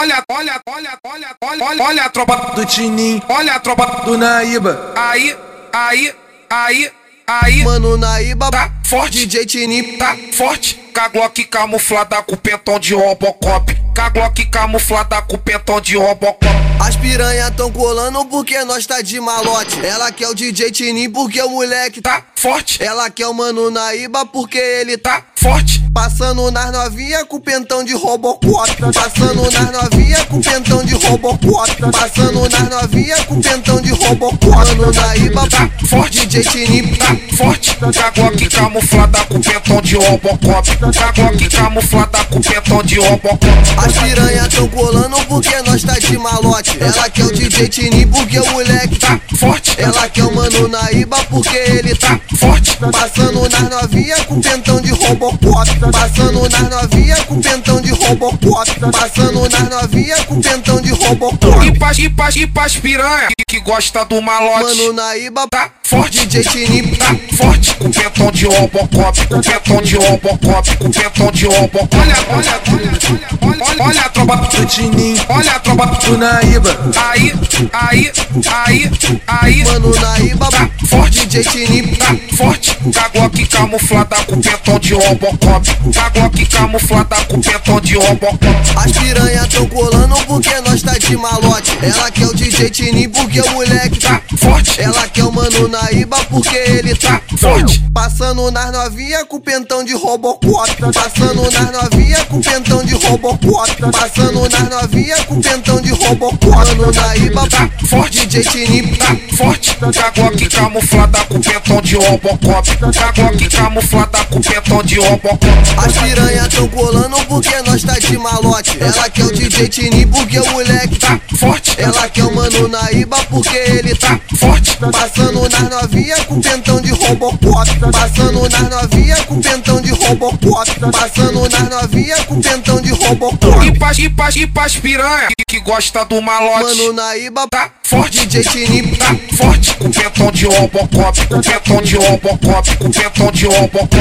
olha, olha, olha, olha, olha, olha a tropa do Tinim, olha a tropa do Naíba. Aí, aí, aí, aí. Mano, Naíba tá forte, DJ Tinim tá forte. Caglock camuflada com pentão de Robocop. Caglock camuflada com pentão de Robocop. As piranha tão colando porque nós tá de malote. Ela quer o DJ Tinim porque o moleque tá forte. Ela quer o mano Naíba porque ele tá forte. Passando nas novinha com pentão de Robocop. Passando nas novinha com pentão de Robocop. Passando nas novinha com pentão de Robocop. Mano Naíba tá forte. DJ Tinim tá forte. Caglock camuflada com pentão de Robocop. Caglock camuflada com pentão de Robocop. As piranha tão colando porque nós tá de malote. Ela quer o DJ Tinim porque o moleque tá forte. Ela quer o mano Naíba porque ele tá forte. Passando nas novinha com pentão de Robocop. Passando nas novinha com pentão de Robocop. Passando nas novinha com pentão de Robocop. E pras, e pras, e pras piranha que, gosta do malote. Mano Naíba tá forte. DJ Tinim tá forte. Com pentão de Robocop. Com pentão de Robocop. Com pentão de Robocop. Olha, olha, olha, olha, olha, a tropa do Tinim. Olha a tropa do Naíba. Aí, aí, aí, aí. Mano Naíba tá forte. DJ Tinim tá forte. Caglock camuflada com pentão de Robocop. Caglock camuflada com pentão de Robocop. As piranha tão colando porque nós tá de malote. Ela quer o DJ Tinim porque o moleque tá forte. Ela quer o mano Naíba porque ele tá forte. Passando nas novinha com pentão de Robocop. Passando nas novinha com pentão de Robocop. Passando nas novinha com pentão de Robocop. Mano Naíba tá forte. DJ Tinim tá forte. Caglock camuflada com pentão de Robocop. Caglock camuflada com pentão de Robocop. As piranha tão colando porque nós tá de malote. Ela quer o DJ Tinim porque o moleque tá forte. Ela quer o mano Naíba porque ele tá forte. Passando nas novinha com pentão de Robocop. Passando nas novinha com pentão de Robocop. Passando nas novinha com pentão de Robocop. E pras, e pras, e pras piranha que, que gosta do malote. Mano Naíba tá forte. DJ Tinim tá forte. Com pentão de Robocop. Com pentão de Robocop. Com pentão de Robocop.